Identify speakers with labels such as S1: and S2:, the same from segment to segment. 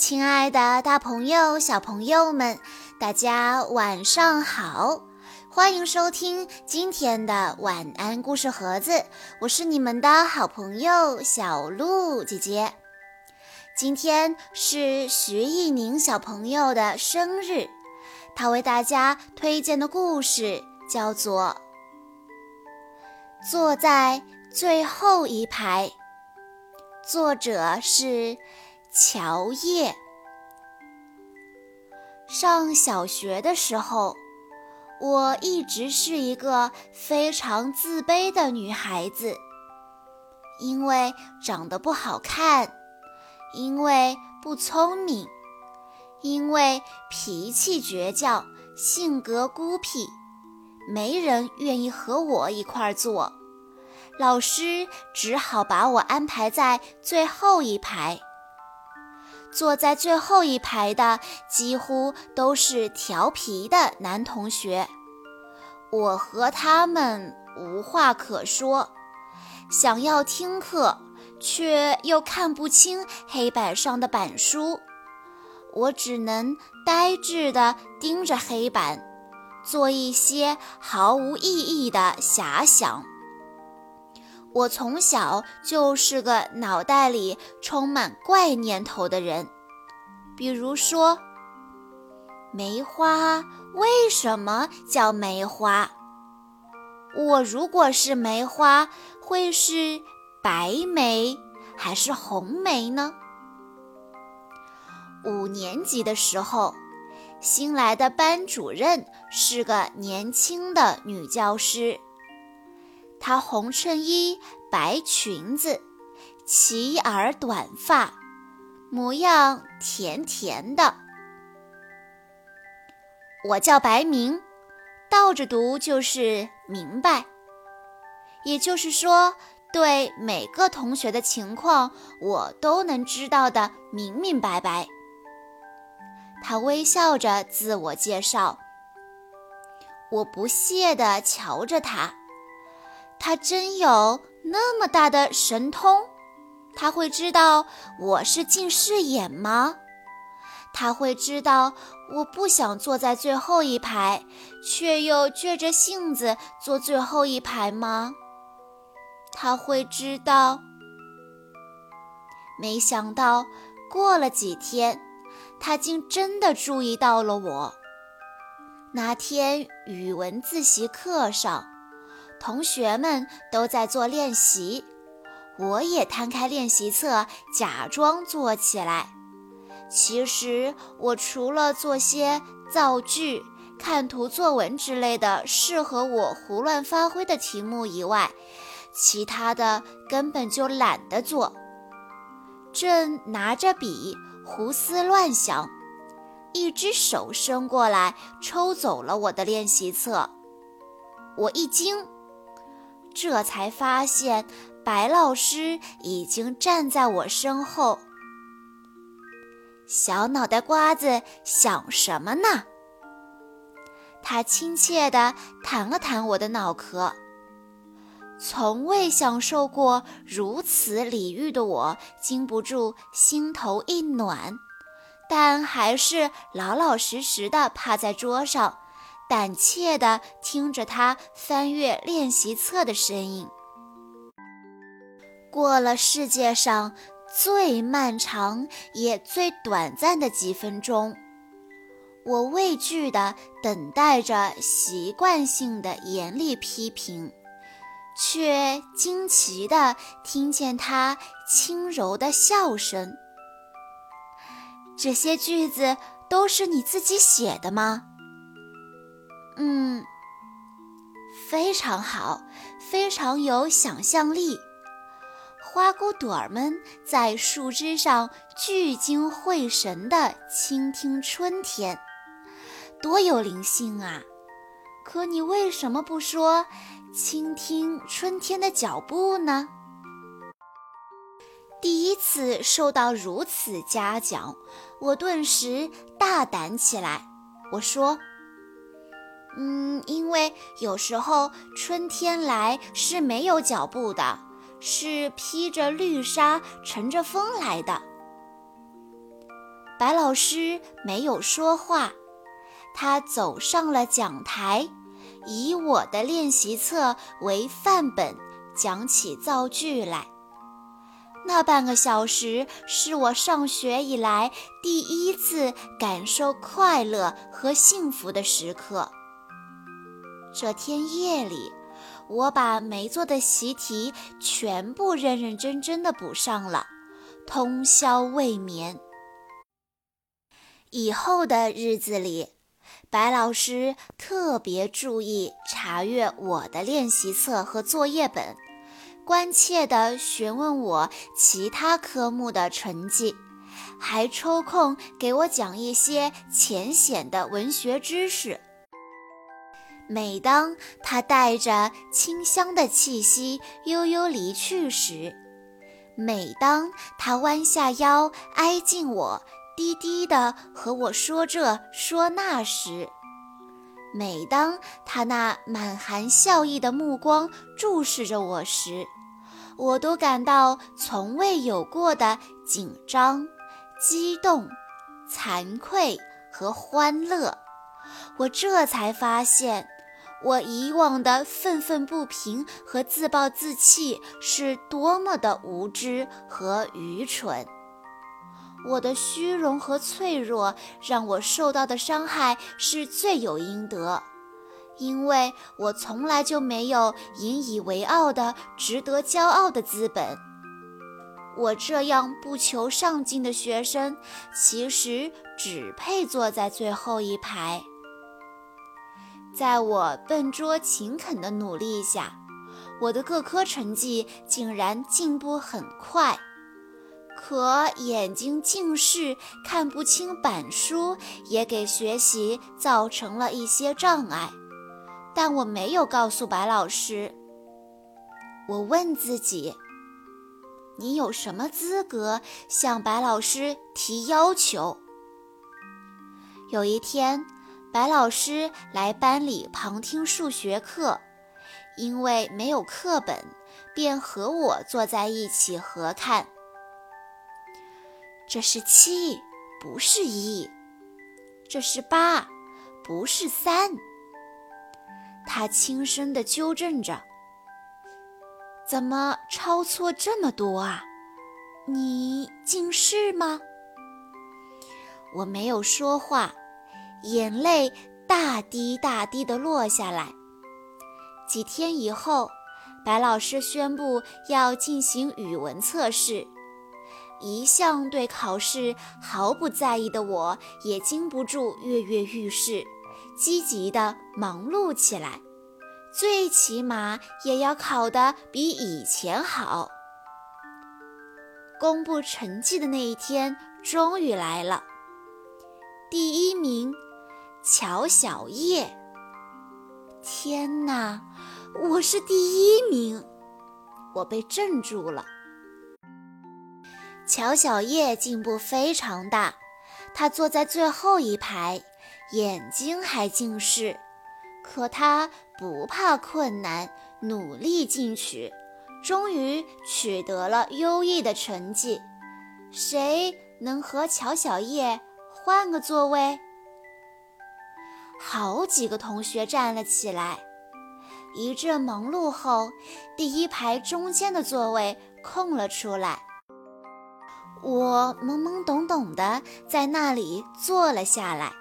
S1: 亲爱的，大朋友、小朋友们，大家晚上好！欢迎收听今天的晚安故事盒子，我是你们的好朋友小鹿姐姐。今天是徐艺宁小朋友的生日，他为大家推荐的故事叫做《坐在最后一排》，作者是。乔叶上小学的时候，我一直是一个非常自卑的女孩子，因为长得不好看，因为不聪明，因为脾气倔强，性格孤僻，没人愿意和我一块儿坐，老师只好把我安排在最后一排。坐在最后一排的几乎都是调皮的男同学，我和他们无话可说，想要听课，却又看不清黑板上的板书，我只能呆滞地盯着黑板，做一些毫无意义的遐想。我从小就是个脑袋里充满怪念头的人，比如说，梅花为什么叫梅花？我如果是梅花，会是白梅还是红梅呢？五年级的时候，新来的班主任是个年轻的女教师。她红衬衣、白裙子，齐耳短发，模样甜甜的。我叫白明，倒着读就是明白。也就是说，对每个同学的情况，我都能知道的明明白白。他微笑着自我介绍，我不屑地瞧着他。他真有那么大的神通？他会知道我是近视眼吗？他会知道我不想坐在最后一排，却又倔着性子坐最后一排吗？他会知道？没想到过了几天，他竟真的注意到了我。那天语文自习课上。同学们都在做练习，我也摊开练习册，假装做起来。其实我除了做些造句、看图作文之类的适合我胡乱发挥的题目以外，其他的根本就懒得做。正拿着笔胡思乱想，一只手伸过来抽走了我的练习册，我一惊。这才发现，白老师已经站在我身后。小脑袋瓜子想什么呢？他亲切地弹了弹我的脑壳。从未享受过如此礼遇的我，禁不住心头一暖，但还是老老实实地趴在桌上。胆怯地听着他翻阅练习册的声音。过了世界上最漫长也最短暂的几分钟，我畏惧地等待着习惯性的严厉批评，却惊奇地听见他轻柔的笑声。这些句子都是你自己写的吗？嗯，非常好，非常有想象力。花骨朵儿们在树枝上聚精会神地倾听春天，多有灵性啊！可你为什么不说倾听春天的脚步呢？第一次受到如此嘉奖，我顿时大胆起来。我说。嗯，因为有时候春天来是没有脚步的，是披着绿纱乘着风来的。白老师没有说话，他走上了讲台，以我的练习册为范本，讲起造句来。那半个小时是我上学以来第一次感受快乐和幸福的时刻。这天夜里，我把没做的习题全部认认真真的补上了，通宵未眠。以后的日子里，白老师特别注意查阅我的练习册和作业本，关切地询问我其他科目的成绩，还抽空给我讲一些浅显的文学知识。每当他带着清香的气息悠悠离去时，每当他弯下腰挨近我。低低的和我说这说那时，每当他那满含笑意的目光注视着我时，我都感到从未有过的紧张、激动、惭愧和欢乐。我这才发现，我以往的愤愤不平和自暴自弃是多么的无知和愚蠢。我的虚荣和脆弱让我受到的伤害是罪有应得，因为我从来就没有引以为傲的、值得骄傲的资本。我这样不求上进的学生，其实只配坐在最后一排。在我笨拙勤恳的努力下，我的各科成绩竟然进步很快。可眼睛近视，看不清板书，也给学习造成了一些障碍。但我没有告诉白老师。我问自己：你有什么资格向白老师提要求？有一天，白老师来班里旁听数学课，因为没有课本，便和我坐在一起合看。这是七，不是一；这是八，不是三。他轻声地纠正着：“怎么抄错这么多啊？你近视吗？”我没有说话，眼泪大滴大滴地落下来。几天以后，白老师宣布要进行语文测试。一向对考试毫不在意的我，也禁不住跃跃欲试，积极地忙碌起来。最起码也要考得比以前好。公布成绩的那一天终于来了，第一名，乔小叶。天哪，我是第一名！我被镇住了。乔小叶进步非常大，他坐在最后一排，眼睛还近视，可他不怕困难，努力进取，终于取得了优异的成绩。谁能和乔小叶换个座位？好几个同学站了起来。一阵忙碌后，第一排中间的座位空了出来。我懵懵懂懂的在那里坐了下来。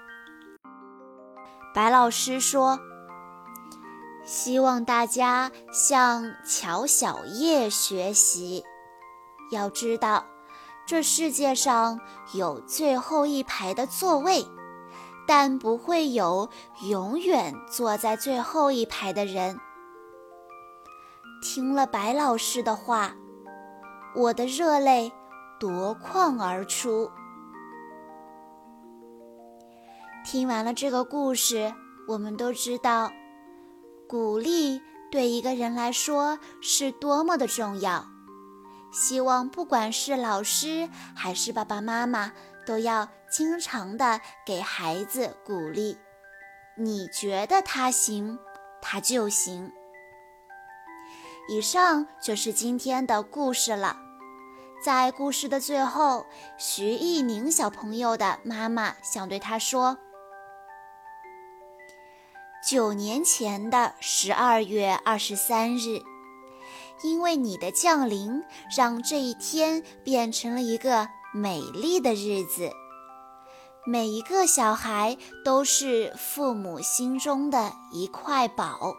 S1: 白老师说：“希望大家向乔小叶学习。要知道，这世界上有最后一排的座位，但不会有永远坐在最后一排的人。”听了白老师的话，我的热泪。夺眶而出。听完了这个故事，我们都知道，鼓励对一个人来说是多么的重要。希望不管是老师还是爸爸妈妈，都要经常的给孩子鼓励。你觉得他行，他就行。以上就是今天的故事了。在故事的最后，徐艺宁小朋友的妈妈想对他说：“九年前的十二月二十三日，因为你的降临，让这一天变成了一个美丽的日子。每一个小孩都是父母心中的一块宝，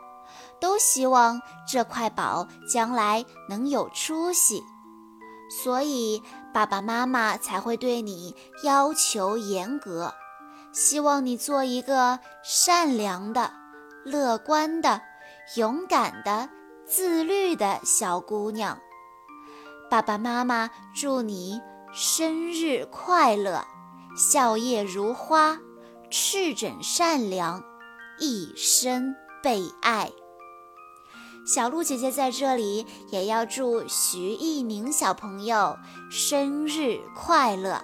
S1: 都希望这块宝将来能有出息。”所以，爸爸妈妈才会对你要求严格，希望你做一个善良的、乐观的、勇敢的、自律的小姑娘。爸爸妈妈祝你生日快乐，笑靥如花，赤忱善良，一生被爱。小鹿姐姐在这里也要祝徐艺宁小朋友生日快乐。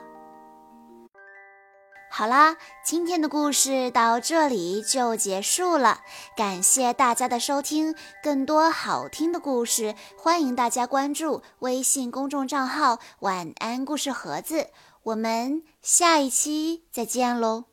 S1: 好啦，今天的故事到这里就结束了，感谢大家的收听。更多好听的故事，欢迎大家关注微信公众账号“晚安故事盒子”。我们下一期再见喽！